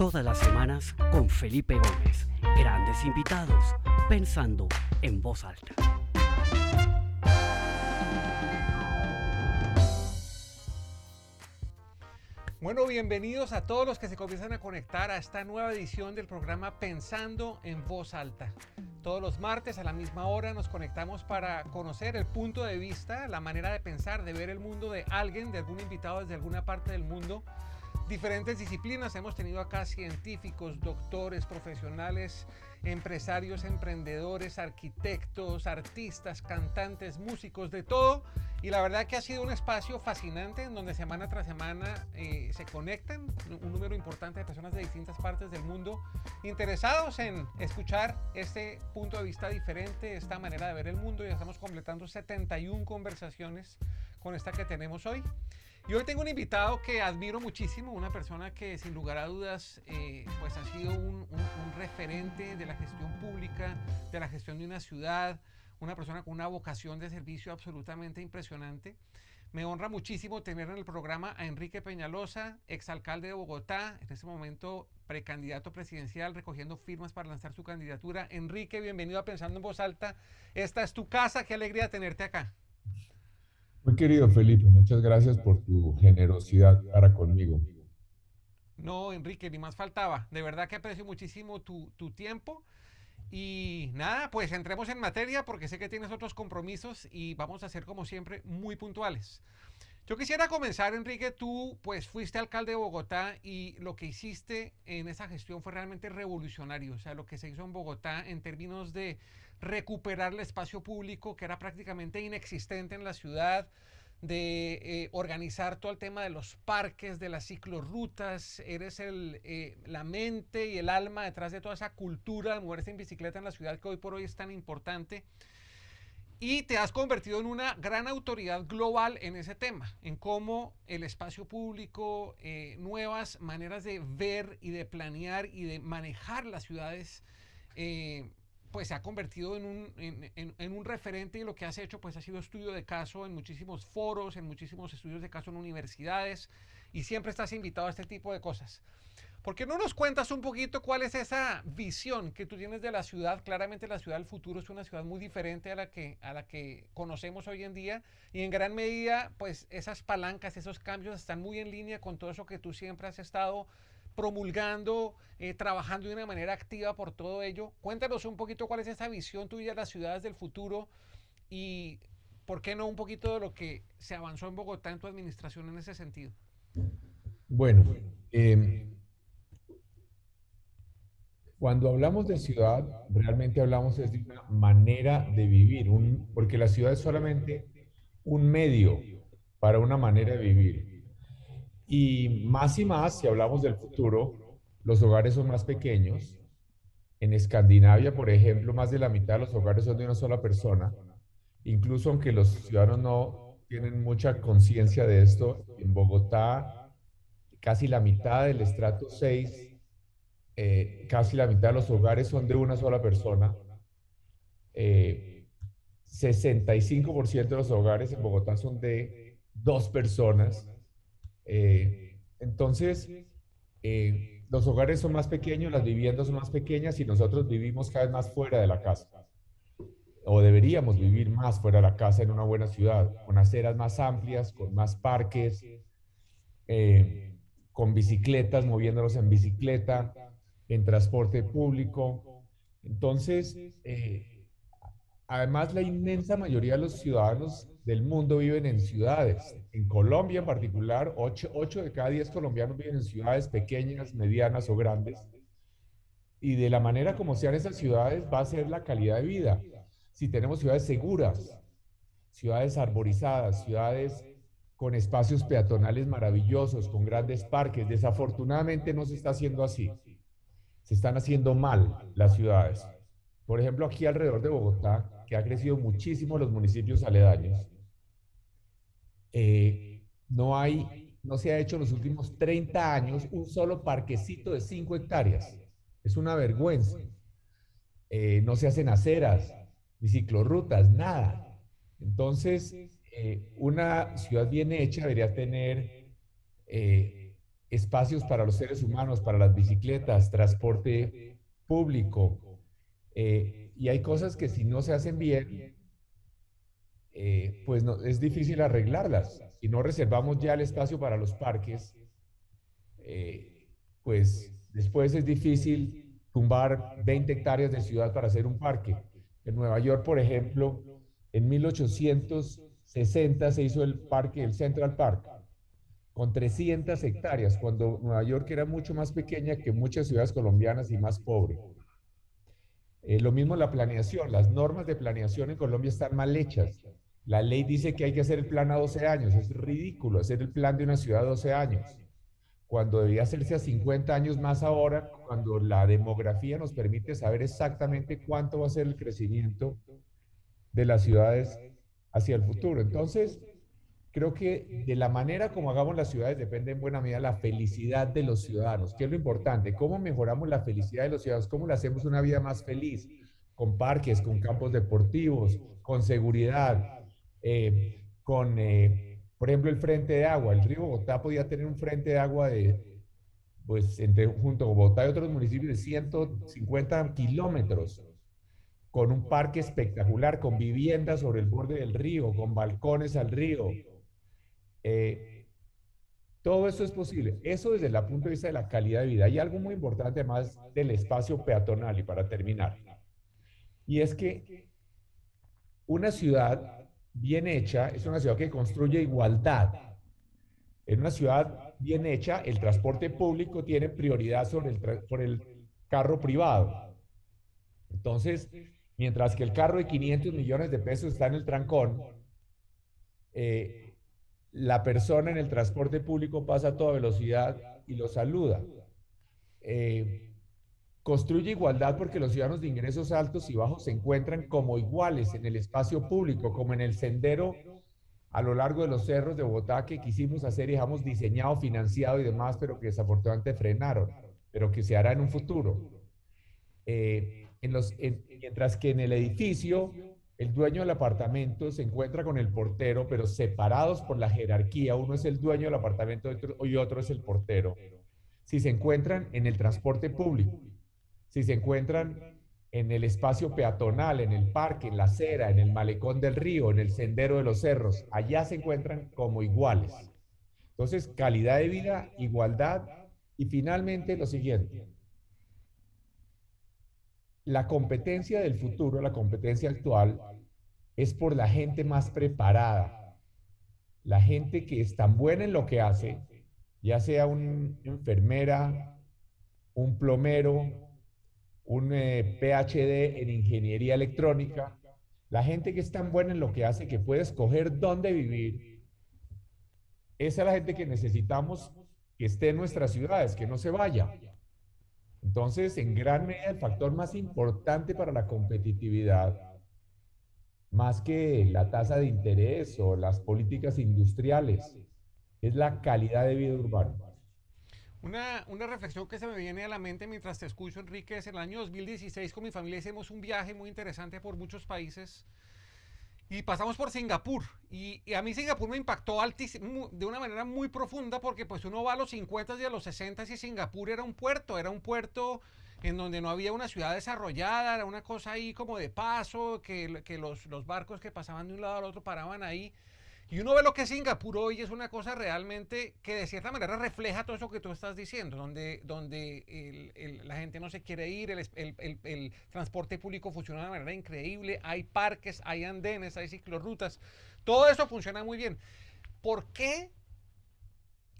Todas las semanas con Felipe Gómez. Grandes invitados, pensando en voz alta. Bueno, bienvenidos a todos los que se comienzan a conectar a esta nueva edición del programa Pensando en Voz Alta. Todos los martes a la misma hora nos conectamos para conocer el punto de vista, la manera de pensar, de ver el mundo de alguien, de algún invitado desde alguna parte del mundo. Diferentes disciplinas, hemos tenido acá científicos, doctores, profesionales, empresarios, emprendedores, arquitectos, artistas, cantantes, músicos, de todo. Y la verdad que ha sido un espacio fascinante en donde semana tras semana eh, se conectan un número importante de personas de distintas partes del mundo interesados en escuchar este punto de vista diferente, esta manera de ver el mundo. Ya estamos completando 71 conversaciones con esta que tenemos hoy. Y hoy tengo un invitado que admiro muchísimo, una persona que sin lugar a dudas eh, pues ha sido un, referente de la gestión pública, de la gestión de una ciudad, una persona con una vocación de servicio absolutamente impresionante. Me honra muchísimo tener en el programa a Enrique Peñalosa, exalcalde de Bogotá, en este momento precandidato presidencial, recogiendo firmas para lanzar su candidatura. Enrique, bienvenido a Pensando en Voz Alta. Esta es tu casa, qué alegría tenerte acá. Muy querido Felipe, muchas gracias por tu generosidad para conmigo. No, Enrique, ni más faltaba. De verdad que aprecio muchísimo tu, tu tiempo. Y nada, pues entremos en materia porque sé que tienes otros compromisos y vamos a ser como siempre muy puntuales. Yo quisiera comenzar, Enrique, tú pues fuiste alcalde de Bogotá y lo que hiciste en esa gestión fue realmente revolucionario, o sea, lo que se hizo en Bogotá en términos de recuperar el espacio público que era prácticamente inexistente en la ciudad, de eh, organizar todo el tema de los parques, de las ciclorrutas, eres el, eh, la mente y el alma detrás de toda esa cultura de moverse en bicicleta en la ciudad que hoy por hoy es tan importante. Y te has convertido en una gran autoridad global en ese tema, en cómo el espacio público, eh, nuevas maneras de ver y de planear y de manejar las ciudades pues se ha convertido en un, en, un, referente y lo que has hecho pues ha sido estudio de caso en muchísimos foros, en muchísimos estudios de caso en universidades y siempre estás invitado a este tipo de cosas. ¿Por qué no nos cuentas un poquito cuál es esa visión que tú tienes de la ciudad? Claramente la ciudad del futuro es una ciudad muy diferente a la que, a la que conocemos hoy en día y en gran medida pues esas palancas, esos cambios están muy en línea con todo eso que tú siempre has estado promulgando, eh, trabajando de una manera activa por todo ello. Cuéntanos un poquito cuál es esa visión tuya de las ciudades del futuro y por qué no un poquito de lo que se avanzó en Bogotá en tu administración en ese sentido. Bueno, em, cuando hablamos de ciudad, realmente hablamos de una manera de vivir, porque la ciudad es solamente un medio para una manera de vivir. Y más y más, si hablamos del futuro, los hogares son más pequeños. En Escandinavia, por ejemplo, más de la mitad de los hogares son de una sola persona. Incluso aunque los ciudadanos no tienen mucha conciencia de esto, en Bogotá casi la mitad del estrato 6, eh, casi la mitad de los hogares son de una sola persona. 65% eh, de los hogares en Bogotá son de dos personas. Eh, entonces, eh, los hogares son más pequeños, las viviendas son más pequeñas y nosotros vivimos cada vez más fuera de la casa. O deberíamos vivir más fuera de la casa en una buena ciudad, con aceras más amplias, con más parques, eh, con bicicletas, moviéndonos en bicicleta, en transporte público. Entonces, además la inmensa mayoría de los ciudadanos del mundo viven en ciudades. En Colombia en particular, 8, de cada 10 colombianos viven en ciudades pequeñas, medianas o grandes. Y de la manera como sean esas ciudades va a ser la calidad de vida. Si tenemos ciudades seguras, ciudades arborizadas, ciudades con espacios peatonales maravillosos, con grandes parques, desafortunadamente no se está haciendo así. Se están haciendo mal las ciudades. Por ejemplo, aquí alrededor de Bogotá, que ha crecido muchísimo los municipios aledaños. Eh, no hay, no se ha hecho en los últimos 30 años un solo parquecito de 5 hectáreas. Es una vergüenza. Eh, no se hacen aceras, ni ciclorrutas, nada. Entonces, eh, una ciudad bien hecha debería tener espacios para los seres humanos, para las bicicletas, transporte público. Eh, y hay cosas que si no se hacen bien, eh, pues no, es difícil arreglarlas. Si no reservamos ya el espacio para los parques, eh, pues después es difícil tumbar 20 hectáreas de ciudad para hacer un parque. En Nueva York, por ejemplo, en 1860 se hizo el parque, el Central Park, con 300 hectáreas, cuando Nueva York era mucho más pequeña que muchas ciudades colombianas y más pobre. Eh, lo mismo la planeación, las normas de planeación en Colombia están mal hechas. La ley dice que hay que hacer el plan a 12 años, es ridículo hacer el plan de una ciudad a 12 años, cuando debía hacerse a 50 años más ahora, cuando la demografía nos permite saber exactamente cuánto va a ser el crecimiento de las ciudades hacia el futuro. Entonces, creo que de la manera como hagamos las ciudades depende en buena medida la felicidad de los ciudadanos, que es lo importante, cómo mejoramos la felicidad de los ciudadanos, cómo le hacemos una vida más feliz, con parques, con campos deportivos, con seguridad, eh, con, eh, por ejemplo, el frente de agua. El río Bogotá podía tener un frente de agua de, pues, entre, junto a Bogotá y otros municipios de 150 kilómetros con un parque espectacular, con viviendas sobre el borde del río, con balcones al río, eh, todo eso es posible. Eso desde el punto de vista de la calidad de vida. Hay algo muy importante además del espacio peatonal y para terminar. Y es que una ciudad bien hecha es una ciudad que construye igualdad. En una ciudad bien hecha, el transporte público tiene prioridad sobre el, el carro privado. Entonces, mientras que el carro de 500 millones de pesos está en el trancón, eh, la persona en el transporte público pasa a toda velocidad y lo saluda. Eh, construye igualdad porque los ciudadanos de ingresos altos y bajos se encuentran como iguales en el espacio público, como en el sendero a lo largo de los cerros de Bogotá que quisimos hacer y hemos diseñado, financiado y demás, pero que desafortunadamente frenaron, pero que se hará en un futuro. Eh, en los, mientras que en el edificio el dueño del apartamento se encuentra con el portero, pero separados por la jerarquía. Uno es el dueño del apartamento y otro es el portero. Si se encuentran en el transporte público, si se encuentran en el espacio peatonal, en el parque, en la acera, en el malecón del río, en el sendero de los cerros, allá se encuentran como iguales. Entonces, calidad de vida, igualdad y finalmente lo siguiente, la competencia del futuro, la competencia actual, es por la gente más preparada, la gente que es tan buena en lo que hace, ya sea una enfermera, un plomero, un eh, PhD en ingeniería electrónica, la gente que es tan buena en lo que hace que puede escoger dónde vivir, esa es la gente que necesitamos que esté en nuestras ciudades, que no se vaya. Entonces, en gran medida, el factor más importante para la competitividad, más que la tasa de interés o las políticas industriales, es la calidad de vida urbana. Una, reflexión que se me viene a la mente mientras te escucho, Enrique, es el año 2016 con mi familia hicimos un viaje muy interesante por muchos países y pasamos por Singapur. Y, a mí Singapur me impactó altísimo, de una manera muy profunda porque pues uno va a los 50 y a los 60 y Singapur era un puerto, era un puerto en donde no había una ciudad desarrollada, era una cosa ahí como de paso, que, que los, los barcos que pasaban de un lado al otro paraban ahí. Y uno ve lo que es Singapur hoy, es una cosa realmente que de cierta manera refleja todo eso que tú estás diciendo, donde, donde la gente no se quiere ir, el, transporte público funciona de manera increíble, hay parques, hay andenes, hay ciclorrutas, todo eso funciona muy bien. ¿Por qué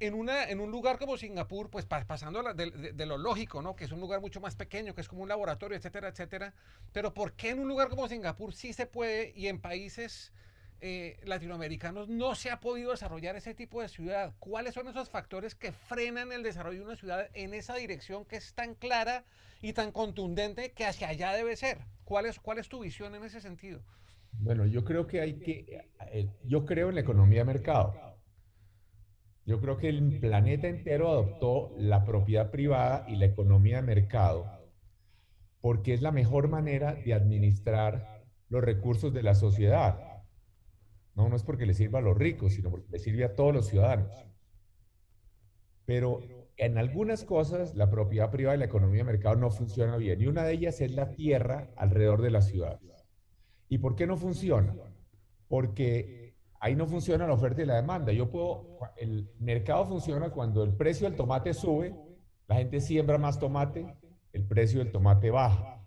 en, una, en un lugar como Singapur, pues pasando de, de, lo lógico, ¿no? Que es un lugar mucho más pequeño, que es como un laboratorio, etcétera, etcétera. Pero ¿por qué en un lugar como Singapur sí se puede y en países eh, latinoamericanos no se ha podido desarrollar ese tipo de ciudad. ¿Cuáles son esos factores que frenan el desarrollo de una ciudad en esa dirección que es tan clara y tan contundente que hacia allá debe ser? ¿Cuál es, cuál es tu visión en ese sentido? Bueno, yo creo que hay que, eh, yo creo en la economía de mercado. Yo creo que el planeta entero adoptó la propiedad privada y la economía de mercado porque es la mejor manera de administrar los recursos de la sociedad. No, no es porque le sirva a los ricos, sino porque le sirve a todos los ciudadanos. Pero en algunas cosas la propiedad privada y la economía de mercado no funciona bien. Y una de ellas es la tierra alrededor de las ciudades. ¿Y por qué no funciona? Porque ahí no funciona la oferta y la demanda. Yo puedo, el mercado funciona cuando el precio del tomate sube, la gente siembra más tomate, el precio del tomate baja.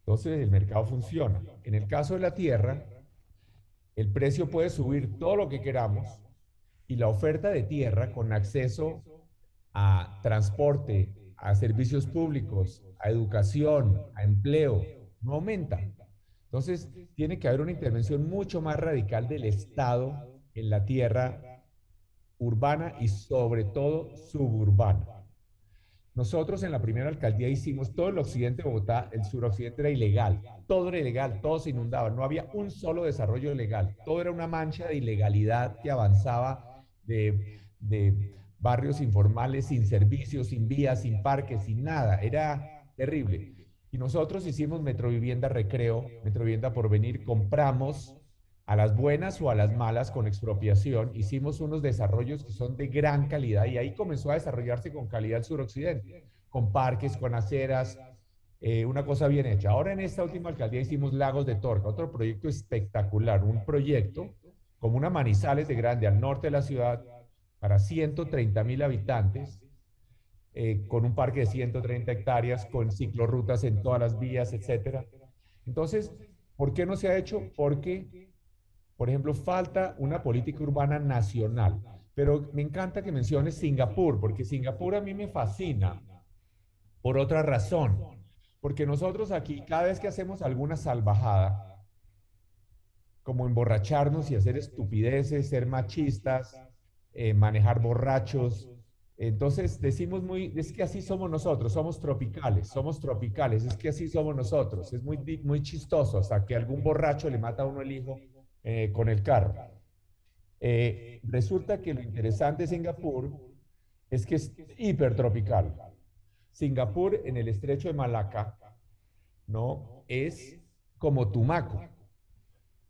Entonces el mercado funciona. En el caso de la tierra, el precio puede subir todo lo que queramos y la oferta de tierra con acceso a transporte, a servicios públicos, a educación, a empleo, no aumenta. Entonces, tiene que haber una intervención mucho más radical del Estado en la tierra urbana y sobre todo suburbana. Nosotros en la primera alcaldía hicimos todo el occidente de Bogotá, el suroccidente era ilegal, todo era ilegal, todo se inundaba, no había un solo desarrollo legal, todo era una mancha de ilegalidad que avanzaba de, de barrios informales, sin servicios, sin vías, sin parques, sin nada, era terrible. Y nosotros hicimos Metrovivienda Recreo, Metrovivienda por venir, compramos a las buenas o a las malas con expropiación, hicimos unos desarrollos que son de gran calidad y ahí comenzó a desarrollarse con calidad el suroccidente, con parques, con aceras, eh, una cosa bien hecha. Ahora en esta última alcaldía hicimos Lagos de Torca, otro proyecto espectacular, un proyecto como una Manizales de grande al norte de la ciudad para 130 mil habitantes, eh, con un parque de 130 hectáreas, con ciclorrutas en todas las vías, etcétera. Entonces, ¿por qué no se ha hecho? Porque por ejemplo, falta una política urbana nacional. Pero me encanta que menciones Singapur, porque Singapur a mí me fascina por otra razón. Porque nosotros aquí, cada vez que hacemos alguna salvajada, como emborracharnos y hacer estupideces, ser machistas, eh, manejar borrachos, entonces decimos muy, es que así somos nosotros, somos tropicales, somos tropicales, es que así somos nosotros, es muy, muy chistoso, hasta que algún borracho le mata a uno el hijo eh, con el carro. Eh, resulta que lo interesante de Singapur es que es hipertropical. Singapur en el estrecho de Malaca, ¿no? Es como Tumaco,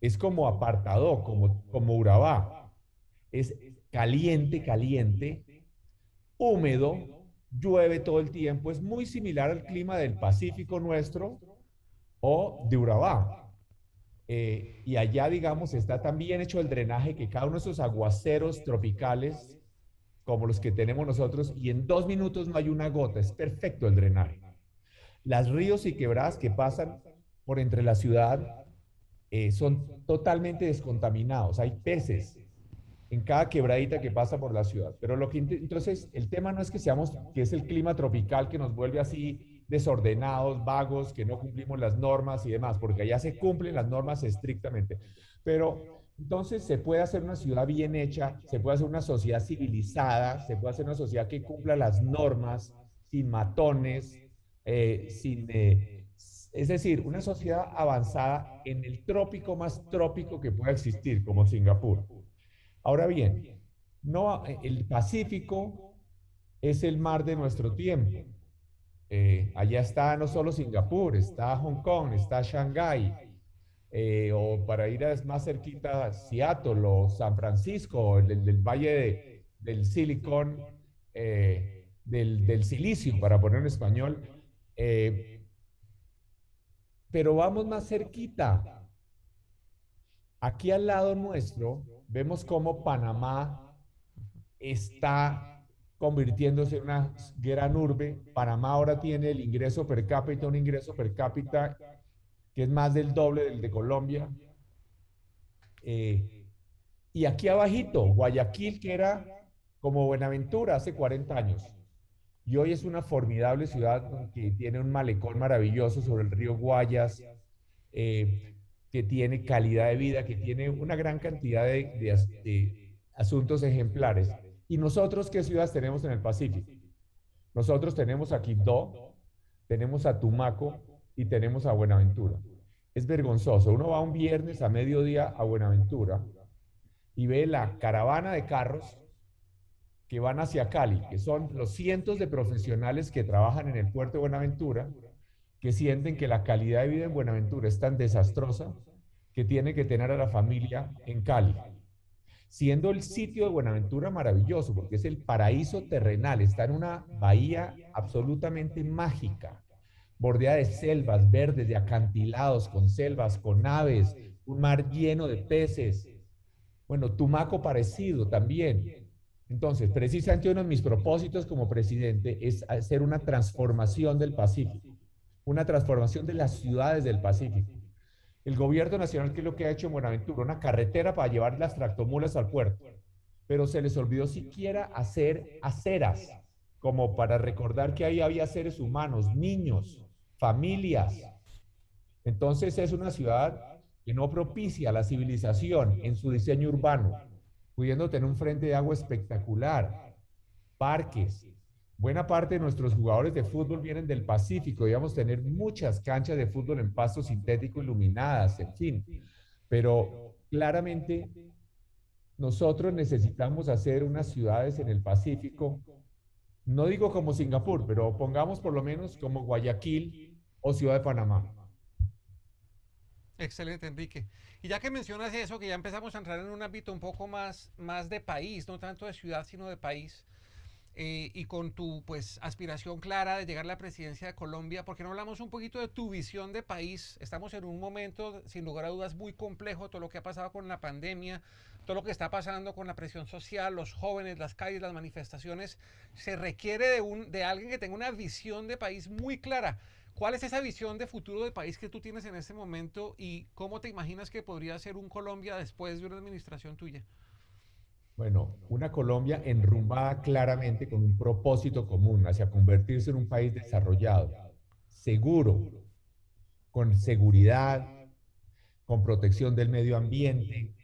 es como Apartado, como, como Urabá. Es caliente, caliente, húmedo, llueve todo el tiempo, es muy similar al clima del Pacífico nuestro o de Urabá. Eh, y allá, digamos, está también hecho el drenaje que cada uno de esos aguaceros tropicales, como los que tenemos nosotros, y en dos minutos no hay una gota, es perfecto el drenaje. Las ríos y quebradas que pasan por entre la ciudad eh, son totalmente descontaminados, hay peces en cada quebradita que pasa por la ciudad. Pero lo que entonces el tema no es que seamos, que es el clima tropical que nos vuelve así desordenados, vagos, que no cumplimos las normas y demás, porque allá se cumplen las normas estrictamente. Pero entonces se puede hacer una ciudad bien hecha, se puede hacer una sociedad civilizada, se puede hacer una sociedad que cumpla las normas, sin matones, eh, sin... Eh, es decir, una sociedad avanzada en el trópico más trópico que pueda existir, como Singapur. Ahora bien, no, el Pacífico es el mar de nuestro tiempo. Eh, allá está no solo Singapur, está Hong Kong, está Shanghái, eh, o para ir a, más cerquita, Seattle o San Francisco, el, del valle del Silicon, eh, del, del, silicio, para poner en español. pero vamos más cerquita. Aquí al lado nuestro, vemos cómo Panamá está convirtiéndose en una gran urbe. Panamá ahora tiene el ingreso per cápita, un ingreso per cápita que es más del doble del de Colombia. Eh, y aquí abajito, Guayaquil, que era como Buenaventura hace 40 años. Y hoy es una formidable ciudad que tiene un malecón maravilloso sobre el río Guayas, eh, que tiene calidad de vida, que tiene una gran cantidad de, de asuntos ejemplares. ¿Y nosotros qué ciudades tenemos en el Pacífico? Nosotros tenemos a Quibdó, tenemos a Tumaco y tenemos a Buenaventura. Es vergonzoso. Uno va un viernes a mediodía a Buenaventura y ve la caravana de carros que van hacia Cali, que son los cientos de profesionales que trabajan en el puerto de Buenaventura, que sienten que la calidad de vida en Buenaventura es tan desastrosa que tiene que tener a la familia en Cali siendo el sitio de Buenaventura maravilloso, porque es el paraíso terrenal, está en una bahía absolutamente mágica, bordeada de selvas verdes, de acantilados, con selvas, con aves, un mar lleno de peces. Bueno, Tumaco parecido también. Entonces, precisamente uno de mis propósitos como presidente es hacer una transformación del Pacífico, una transformación de las ciudades del Pacífico. El gobierno nacional, ¿qué es lo que ha hecho en Buenaventura? Una carretera para llevar las tractomulas al puerto. Pero se les olvidó siquiera hacer aceras, como para recordar que ahí había seres humanos, niños, familias. Entonces es una ciudad que no propicia la civilización en su diseño urbano, pudiendo tener un frente de agua espectacular, parques, Buena parte de nuestros jugadores de fútbol vienen del Pacífico, digamos, tener muchas canchas de fútbol en pasto sintético iluminadas, en fin. Pero claramente nosotros necesitamos hacer unas ciudades en el Pacífico, no digo como Singapur, pero pongamos por lo menos como Guayaquil o Ciudad de Panamá. Excelente, Enrique. Y ya que mencionas eso, que ya empezamos a entrar en un ámbito un poco más, más de país, no tanto de ciudad, sino de país, eh, y con tu pues aspiración clara de llegar a la presidencia de Colombia, porque no hablamos un poquito de tu visión de país? Estamos en un momento, sin lugar a dudas, muy complejo, todo lo que ha pasado con la pandemia, todo lo que está pasando con la presión social, los jóvenes, las calles, las manifestaciones, se requiere de, un, de alguien que tenga una visión de país muy clara. ¿Cuál es esa visión de futuro de país que tú tienes en este momento y cómo te imaginas que podría ser un Colombia después de una administración tuya? Bueno, una Colombia enrumbada claramente con un propósito común hacia convertirse en un país desarrollado, seguro, con seguridad, con protección del medio ambiente,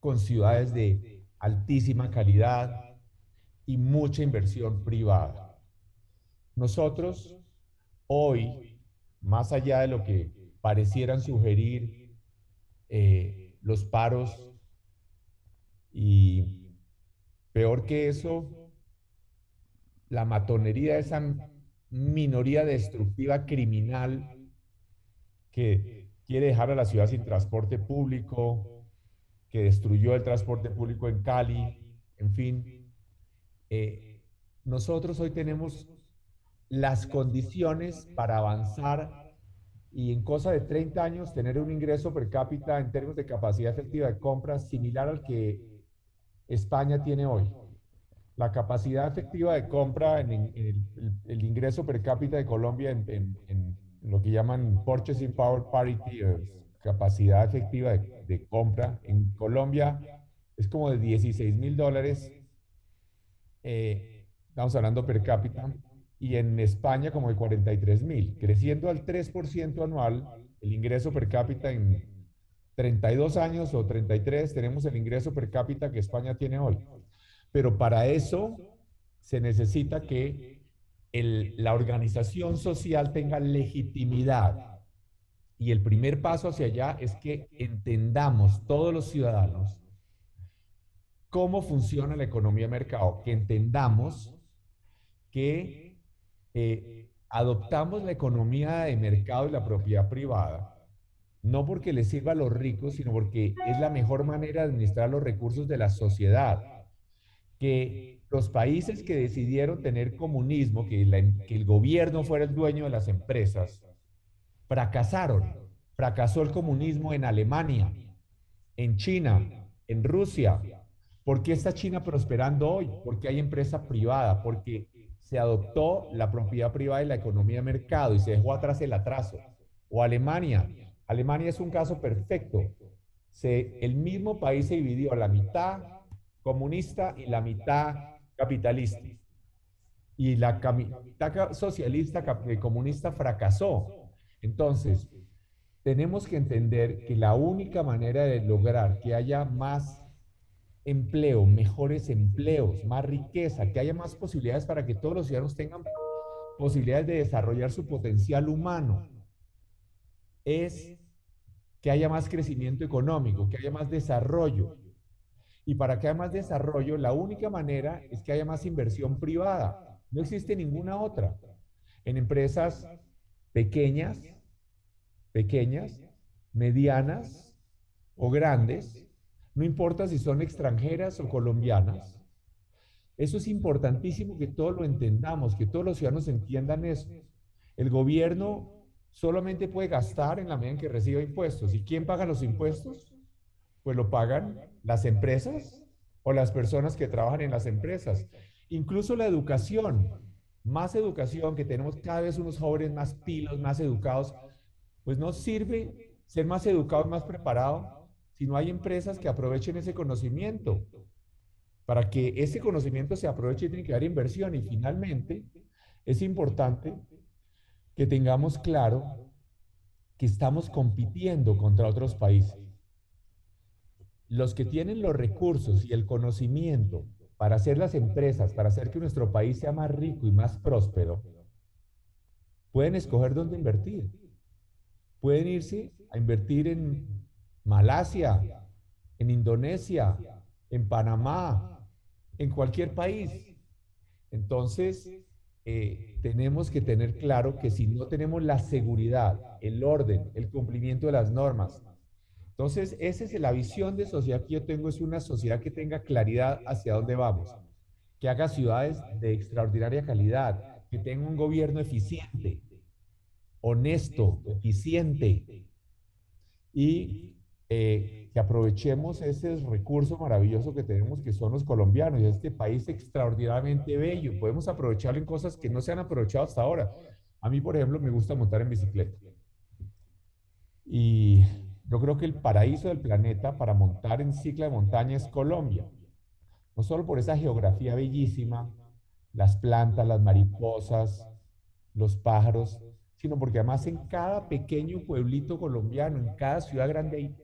con ciudades de altísima calidad y mucha inversión privada. Nosotros hoy, más allá de lo que parecieran sugerir eh, los paros y peor que eso, la matonería de esa minoría destructiva criminal que quiere dejar a la ciudad sin transporte público, que destruyó el transporte público en Cali, en fin. Eh, nosotros hoy tenemos las condiciones para avanzar y en cosa de 30 años tener un ingreso per cápita en términos de capacidad efectiva de compra similar al que España tiene hoy. La capacidad efectiva de compra en, el, ingreso per cápita de Colombia en, lo que llaman Purchasing Power Parity, capacidad efectiva de, compra en Colombia es como de 16 mil dólares, eh, estamos hablando per cápita, y en España como de 43 mil, creciendo al 3% anual el ingreso per cápita en, 32 años o 33 tenemos el ingreso per cápita que España tiene hoy. Pero para eso se necesita que la organización social tenga legitimidad. Y el primer paso hacia allá es que entendamos todos los ciudadanos cómo funciona la economía de mercado, que entendamos que eh, adoptamos la economía de mercado y la propiedad privada no porque les sirva a los ricos, sino porque es la mejor manera de administrar los recursos de la sociedad. Que los países que decidieron tener comunismo, que, que el gobierno fuera el dueño de las empresas, fracasaron. Fracasó el comunismo en Alemania, en China, en Rusia. ¿Por qué está China prosperando hoy? Porque hay empresa privada, porque se adoptó la propiedad privada y la economía de mercado y se dejó atrás el atraso. O Alemania, Alemania es un caso perfecto. Se, el mismo país se dividió a la mitad comunista y la mitad capitalista. Y la mitad socialista eh, comunista fracasó. Entonces, tenemos que entender que la única manera de lograr que haya más empleo, mejores empleos, más riqueza, que haya más posibilidades para que todos los ciudadanos tengan posibilidades de desarrollar su potencial humano, es que haya más crecimiento económico, que haya más desarrollo. Y para que haya más desarrollo, la única manera es que haya más inversión privada. No existe ninguna otra. En empresas pequeñas, pequeñas, medianas o grandes, no importa si son extranjeras o colombianas. Eso es importantísimo que todos lo entendamos, que todos los ciudadanos entiendan eso. El gobierno solamente puede gastar en la medida en que reciba impuestos. ¿Y quién paga los impuestos? Pues lo pagan las empresas o las personas que trabajan en las empresas. Incluso la educación, más educación, que tenemos cada vez unos jóvenes más pilos, más educados, pues no sirve ser más educado, más preparado, si no hay empresas que aprovechen ese conocimiento. Para que ese conocimiento se aproveche tiene que haber inversión y finalmente es importante que tengamos claro que estamos compitiendo contra otros países. Los que tienen los recursos y el conocimiento para hacer las empresas, para hacer que nuestro país sea más rico y más próspero, pueden escoger dónde invertir. Pueden irse a invertir en Malasia, en Indonesia, en Panamá, en cualquier país. Entonces, eh, tenemos que tener claro que si no tenemos la seguridad, el orden, el cumplimiento de las normas, entonces esa es la visión de sociedad que yo tengo, es una sociedad que tenga claridad hacia dónde vamos, que haga ciudades de extraordinaria calidad, que tenga un gobierno eficiente, honesto, eficiente. Y eh, que aprovechemos ese recurso maravilloso que tenemos, que son los colombianos, y este país extraordinariamente bello. Podemos aprovecharlo en cosas que no se han aprovechado hasta ahora. A mí, por ejemplo, me gusta montar en bicicleta. Y yo creo que el paraíso del planeta para montar en cicla de montaña es Colombia. No solo por esa geografía bellísima, las plantas, las mariposas, los pájaros, sino porque además en cada pequeño pueblito colombiano, en cada ciudad grande hay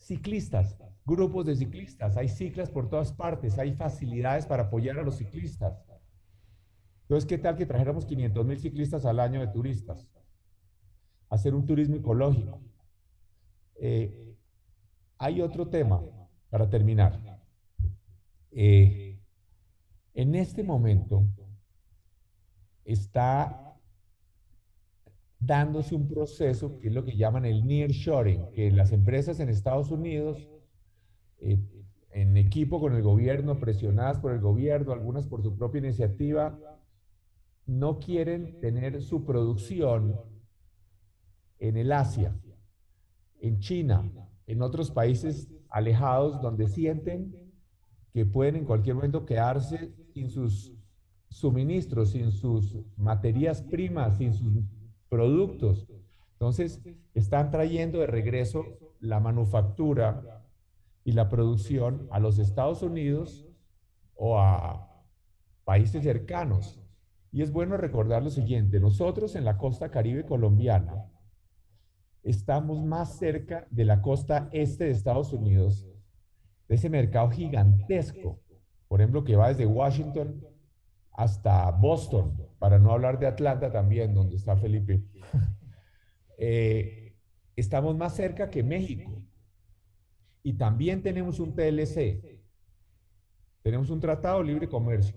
ciclistas, grupos de ciclistas, hay ciclas por todas partes, hay facilidades para apoyar a los ciclistas. Entonces, ¿qué tal que trajéramos 500 mil ciclistas al año de turistas? Hacer un turismo ecológico. Eh, hay otro tema para terminar. Eh, en este momento está dándose un proceso que es lo que llaman el nearshoring, que las empresas en Estados Unidos, eh, en equipo con el gobierno, presionadas por el gobierno, algunas por su propia iniciativa, no quieren tener su producción en el Asia, en China, en otros países alejados donde sienten que pueden en cualquier momento quedarse sin sus suministros, sin sus materias primas, sin sus productos. Entonces, están trayendo de regreso la manufactura y la producción a los Estados Unidos o a países cercanos. Y es bueno recordar lo siguiente, nosotros en la costa caribe colombiana estamos más cerca de la costa este de Estados Unidos, de ese mercado gigantesco, por ejemplo, que va desde Washington hasta Boston, para no hablar de Atlanta también, donde está Felipe. Eh, estamos más cerca que México. Y también tenemos un TLC. Tenemos un Tratado de Libre Comercio.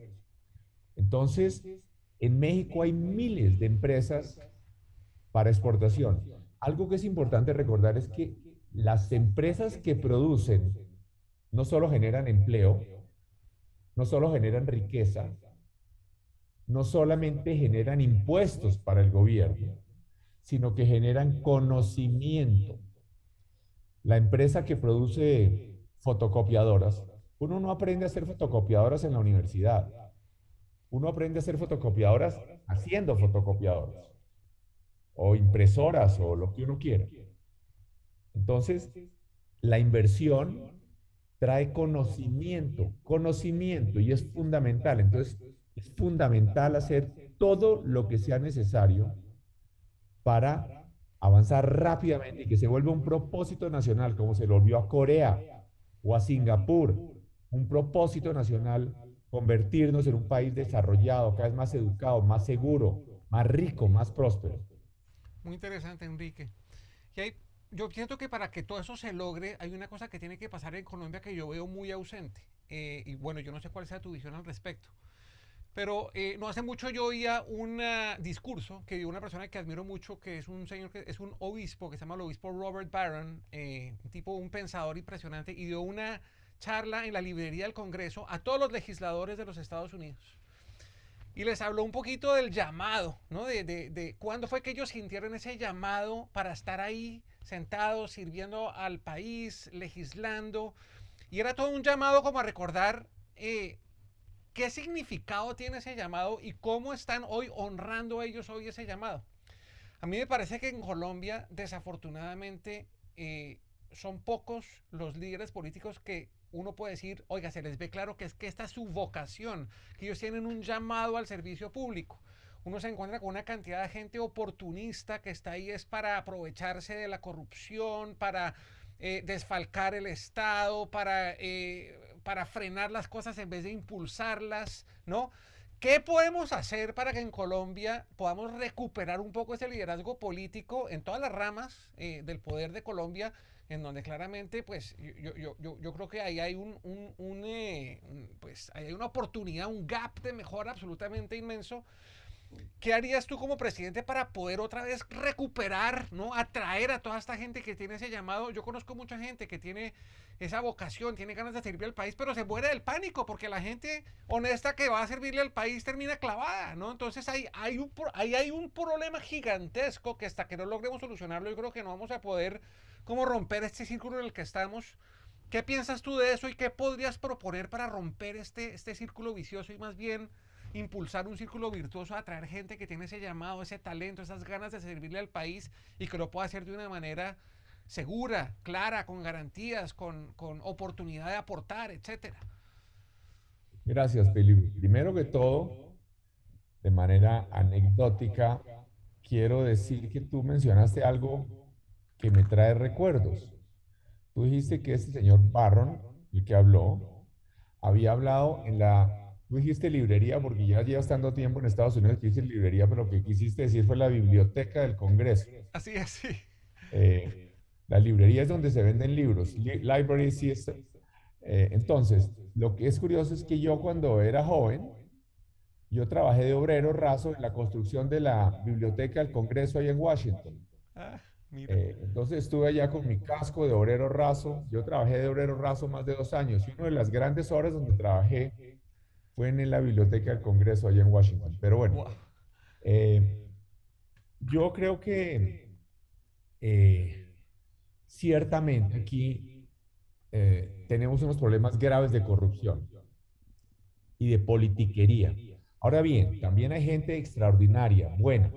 Entonces, en México hay miles de empresas para exportación. Algo que es importante recordar es que las empresas que producen no solo generan empleo, no solo generan riqueza, no solamente generan impuestos para el gobierno, sino que generan conocimiento. La empresa que produce fotocopiadoras, uno no aprende a hacer fotocopiadoras en la universidad. Uno aprende a hacer fotocopiadoras haciendo fotocopiadoras o impresoras o lo que uno quiera. Entonces, la inversión trae conocimiento, conocimiento y es fundamental. Entonces, fundamental hacer todo lo que sea necesario para avanzar rápidamente y que se vuelva un propósito nacional, como se lo volvió a Corea o a Singapur, un propósito nacional, convertirnos en un país desarrollado, cada vez más educado, más seguro, más rico, más próspero. Muy interesante, Enrique. Y yo siento que para que todo eso se logre, hay una cosa que tiene que pasar en Colombia que yo veo muy ausente. Eh, y bueno, yo no sé cuál sea tu visión al respecto Pero eh, no hace mucho yo oía un discurso que dio una persona que admiro mucho, que es un señor que es un obispo, que se llama el obispo Robert Barron, eh, un tipo, un pensador impresionante, y dio una charla en la librería del Congreso a todos los legisladores de los Estados Unidos. Y les habló un poquito del llamado, ¿no? De, de, de cuándo fue que ellos sintieron ese llamado para estar ahí sentados, sirviendo al país, legislando. Y era todo un llamado como a recordar eh, ¿Qué significado tiene ese llamado y cómo están hoy honrando ellos hoy ese llamado? A mí me parece que en Colombia, desafortunadamente, eh, son pocos los líderes políticos que uno puede decir, oiga, se les ve claro que es que esta es su vocación, que ellos tienen un llamado al servicio público. Uno se encuentra con una cantidad de gente oportunista que está ahí es para aprovecharse de la corrupción, para eh, desfalcar el Estado, para eh, para frenar las cosas en vez de impulsarlas, ¿no? ¿Qué podemos hacer para que en Colombia podamos recuperar un poco ese liderazgo político en todas las ramas eh, del poder de Colombia, en donde claramente, pues, yo, yo, yo, yo creo que ahí hay un, un, eh, pues, hay una oportunidad, un gap de mejora absolutamente inmenso ¿Qué harías tú como presidente para poder otra vez recuperar, ¿no? atraer a toda esta gente que tiene ese llamado? Yo conozco mucha gente que tiene esa vocación, tiene ganas de servir al país, pero se muere del pánico porque la gente honesta que va a servirle al país termina clavada, ¿no? Entonces hay, hay, un, ahí hay un problema gigantesco que hasta que no logremos solucionarlo, yo creo que no vamos a poder como romper este círculo en el que estamos. ¿Qué piensas tú de eso y qué podrías proponer para romper este, este círculo vicioso y más bien impulsar un círculo virtuoso, atraer gente que tiene ese llamado, ese talento, esas ganas de servirle al país y que lo pueda hacer de una manera segura, clara, con garantías, con, con oportunidad de aportar, etcétera. Gracias, Felipe. Primero que todo, de manera anecdótica, quiero decir que tú mencionaste algo que me trae recuerdos. Tú dijiste que este señor Barron, el que habló, había hablado en la Tú dijiste librería porque ya llevas tanto tiempo en Estados Unidos que dices librería, pero lo que quisiste decir fue la biblioteca del Congreso. Así es, sí. Eh, la librería es donde se venden libros. Library sí es. Eh, entonces, lo que es curioso es que yo cuando era joven, yo trabajé de obrero raso en la construcción de la biblioteca del Congreso ahí en Washington. Ah, mira. Eh, entonces estuve allá con mi casco de obrero raso. Yo trabajé de obrero raso más de dos años y una de las grandes horas donde trabajé fue en la biblioteca del Congreso allá en Washington. Pero bueno, eh, yo creo que eh, ciertamente aquí eh, tenemos unos problemas graves de corrupción y de politiquería. Ahora bien, también hay gente extraordinaria, buena.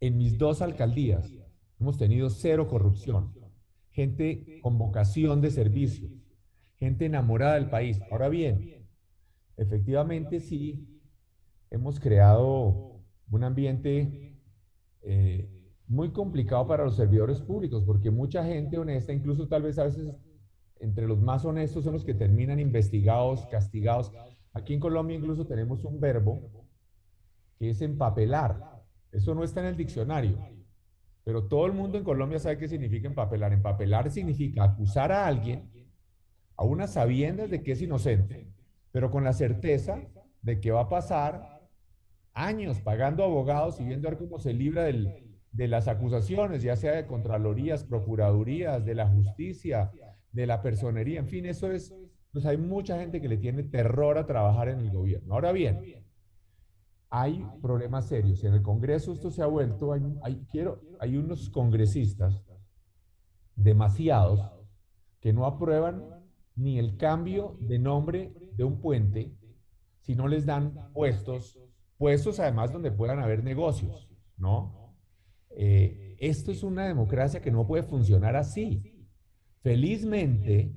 En mis dos alcaldías hemos tenido cero corrupción, gente con vocación de servicio, gente enamorada del país. Ahora bien, efectivamente sí hemos creado un ambiente eh, muy complicado para los servidores públicos, porque mucha gente honesta, incluso tal vez a veces entre los más honestos son los que terminan investigados, castigados. Aquí en Colombia incluso tenemos un verbo que es empapelar. Eso no está en el diccionario, pero todo el mundo en Colombia sabe qué significa empapelar. Empapelar significa acusar a alguien a unas sabiendas de que es inocente pero con la certeza de que va a pasar años pagando abogados y viendo cómo se libra de las acusaciones, ya sea de contralorías, procuradurías, de la justicia, de la personería, en fin, eso es, pues hay mucha gente que le tiene terror a trabajar en el gobierno. Ahora bien, hay problemas serios. En el Congreso esto se ha vuelto, hay, quiero, hay unos congresistas, demasiados, que no aprueban ni el cambio de nombre de un puente si no les dan puestos, puestos además donde puedan haber negocios, ¿no? Eh, esto es una democracia que no puede funcionar así. Felizmente,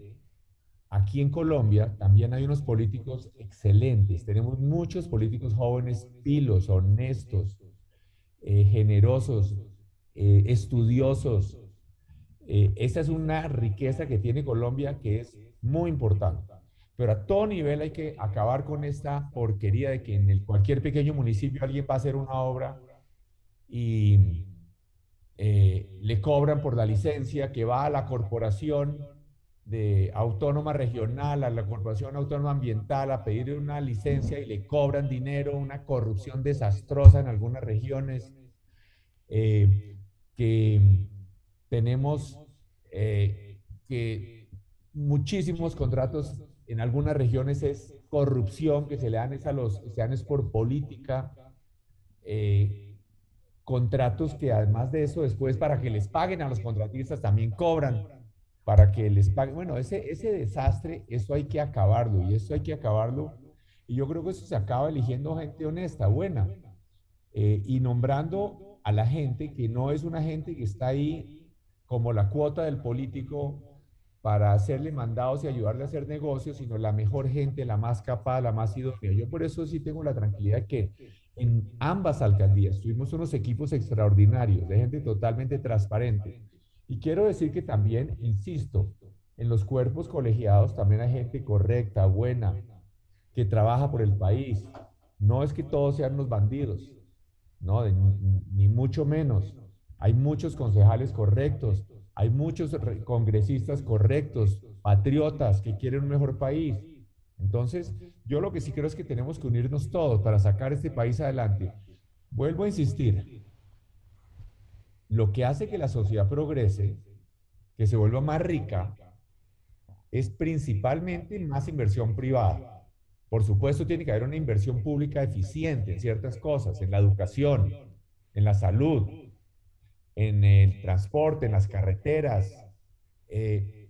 aquí en Colombia también hay unos políticos excelentes. Tenemos muchos políticos jóvenes, pilos, honestos, eh, generosos, eh, estudiosos. esa es una riqueza que tiene Colombia que es muy importante. Pero a todo nivel hay que acabar con esta porquería de que en el, cualquier pequeño municipio alguien va a hacer una obra y eh, le cobran por la licencia, que va a la corporación de autónoma regional a la Corporación Autónoma Ambiental a pedir una licencia y le cobran dinero, una corrupción desastrosa en algunas regiones, eh, que tenemos eh, que muchísimos contratos en algunas regiones es corrupción que se le dan es a los, se dan es por política, eh, contratos que además de eso después para que les paguen a los contratistas también cobran para que les paguen. Bueno, ese, ese desastre, eso hay que acabarlo y eso hay que acabarlo. Y yo creo que eso se acaba eligiendo gente honesta, buena, eh, y nombrando a la gente que no es una gente que está ahí como la cuota del político para hacerle mandados y ayudarle a hacer negocios, sino la mejor gente, la más capaz, la más idónea. Yo por eso sí tengo la tranquilidad que en ambas alcaldías tuvimos unos equipos extraordinarios de gente totalmente transparente. Y quiero decir que también, insisto, en los cuerpos colegiados también hay gente correcta, buena, que trabaja por el país. No es que todos sean unos bandidos, no, ni mucho menos. Hay muchos concejales correctos, hay muchos congresistas correctos, patriotas que quieren un mejor país. Entonces, yo lo que sí creo es que tenemos que unirnos todos para sacar este país adelante. Vuelvo a insistir, lo que hace que la sociedad progrese, que se vuelva más rica, es principalmente más inversión privada. Por supuesto, tiene que haber una inversión pública eficiente en ciertas cosas, en la educación, en la salud, en el transporte, en las carreteras, eh,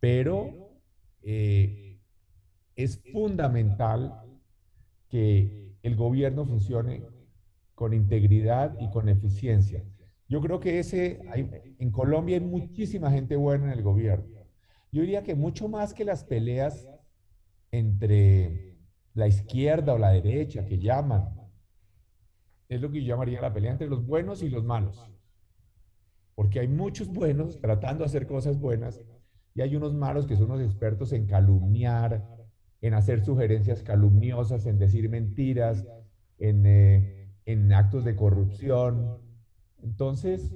pero eh, es fundamental que el gobierno funcione con integridad y con eficiencia. Yo creo que ese, en Colombia hay muchísima gente buena en el gobierno. Yo diría que mucho más que las peleas entre la izquierda o la derecha que llaman, es lo que yo llamaría la pelea entre los buenos y los malos porque hay muchos buenos tratando de hacer cosas buenas y hay unos malos que son unos expertos en calumniar, en hacer sugerencias calumniosas, en decir mentiras, en, eh, en actos de corrupción. Entonces,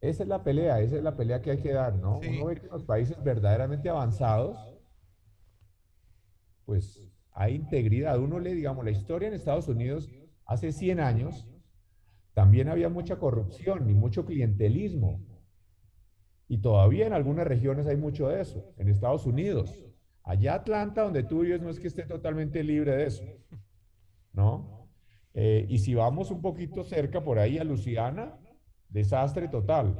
esa es la pelea, esa es la pelea que hay que dar, ¿no? Uno ve que en los países verdaderamente avanzados, pues hay integridad. Uno le, digamos, la historia en Estados Unidos hace 100 años, también había mucha corrupción y mucho clientelismo. Y todavía en algunas regiones hay mucho de eso. En Estados Unidos, allá Atlanta, donde tú vives, no es que esté totalmente libre de eso. ¿No? Eh, y si vamos un poquito cerca por ahí a Luciana, desastre total.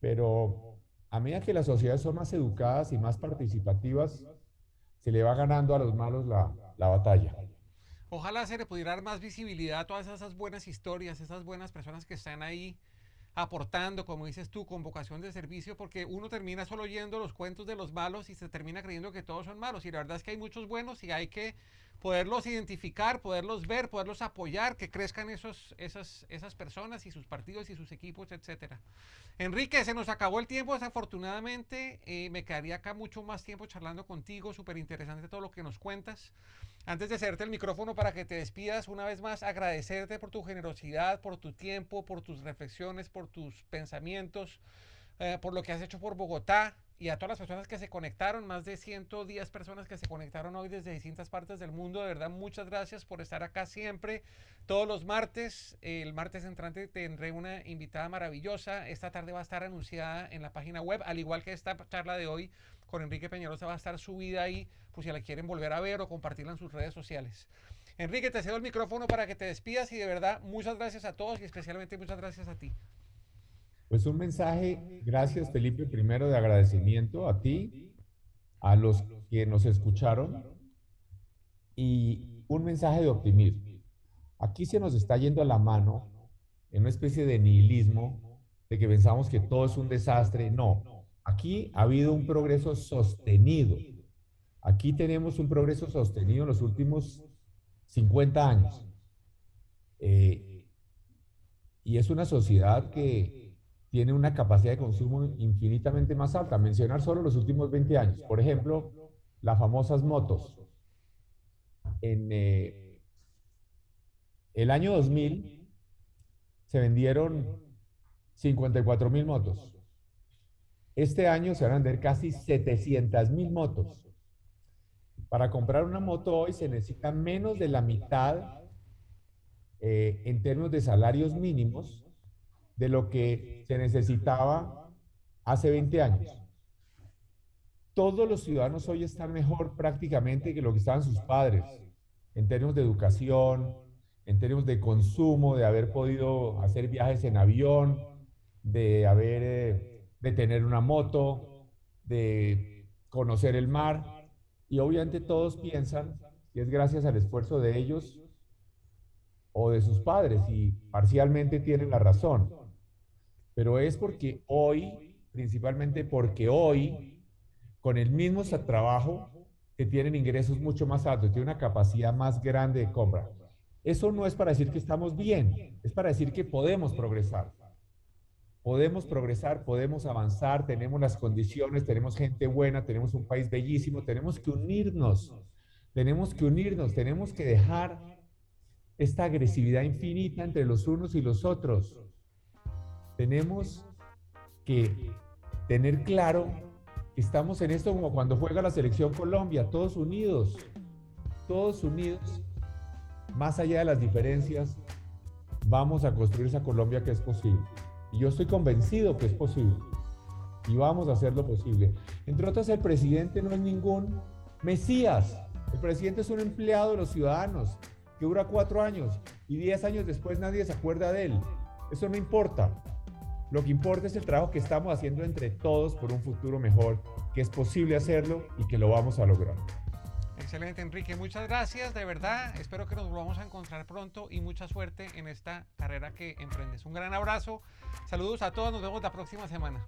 Pero a medida que las sociedades son más educadas y más participativas, se le va ganando a los malos la, la batalla. Ojalá se le pudiera dar más visibilidad a todas esas buenas historias, esas buenas personas que están ahí aportando, como dices tú, con vocación de servicio, porque uno termina solo oyendo los cuentos de los malos y se termina creyendo que todos son malos. Y la verdad es que hay muchos buenos y hay que poderlos identificar, poderlos ver, poderlos apoyar, que crezcan esos, esas, esas personas y sus partidos y sus equipos, etcétera. Enrique, se nos acabó el tiempo, desafortunadamente. Eh, me quedaría acá mucho más tiempo charlando contigo, súper interesante todo lo que nos cuentas. Antes de hacerte el micrófono para que te despidas, una vez más agradecerte por tu generosidad, por tu tiempo, por tus reflexiones, por tus pensamientos, eh, por lo que has hecho por Bogotá y a todas las personas que se conectaron, más de 110 personas que se conectaron hoy desde distintas partes del mundo. De verdad, muchas gracias por estar acá siempre, todos los martes. El martes entrante tendré una invitada maravillosa. Esta tarde va a estar anunciada en la página web, al igual que esta charla de hoy con Enrique Peñalosa va a estar subida ahí, pues si la quieren volver a ver o compartirla en sus redes sociales. Enrique, te cedo el micrófono para que te despidas y de verdad muchas gracias a todos y especialmente muchas gracias a ti. Pues un mensaje, gracias Felipe, primero de agradecimiento a ti, a los que nos escucharon y un mensaje de optimismo. Aquí se nos está yendo a la mano en una especie de nihilismo, de que pensamos que todo es un desastre. No, Aquí ha habido un progreso sostenido. Aquí tenemos un progreso sostenido en los últimos 50 años. Eh, y es una sociedad que tiene una capacidad de consumo infinitamente más alta. Mencionar solo los últimos 20 años. Por ejemplo, las famosas motos. En eh, el año 2000 se vendieron 54 mil motos. Este año se van a vender casi 700 mil motos. Para comprar una moto hoy se necesita menos de la mitad eh, en términos de salarios mínimos de lo que se necesitaba hace 20 años. Todos los ciudadanos hoy están mejor prácticamente que lo que estaban sus padres, en términos de educación, en términos de consumo, de haber podido hacer viajes en avión, de haber, eh, de tener una moto, de conocer el mar. Y obviamente todos piensan que es gracias al esfuerzo de ellos o de sus padres y parcialmente tienen la razón. Pero es porque hoy, principalmente porque hoy, con el mismo trabajo, tienen ingresos mucho más altos, tienen una capacidad más grande de compra. Eso no es para decir que estamos bien, es para decir que podemos progresar. Podemos progresar, podemos avanzar, tenemos las condiciones, tenemos gente buena, tenemos un país bellísimo, tenemos que unirnos, tenemos que unirnos, tenemos que dejar esta agresividad infinita entre los unos y los otros. Tenemos que tener claro que estamos en esto como cuando juega la selección Colombia, todos unidos, todos unidos más allá de las diferencias, vamos a construir esa Colombia que es posible. Y yo estoy convencido que es posible. Y vamos a hacer lo posible. Entre otras, el presidente no es ningún Mesías. El presidente es un empleado de los ciudadanos que dura cuatro años y diez años después nadie se acuerda de él. Eso no importa. Lo que importa es el trabajo que estamos haciendo entre todos por un futuro mejor, que es posible hacerlo y que lo vamos a lograr. Excelente, Enrique. Muchas gracias, de verdad. Espero que nos volvamos a encontrar pronto y mucha suerte en esta carrera que emprendes. Un gran abrazo. Saludos a todos. Nos vemos la próxima semana.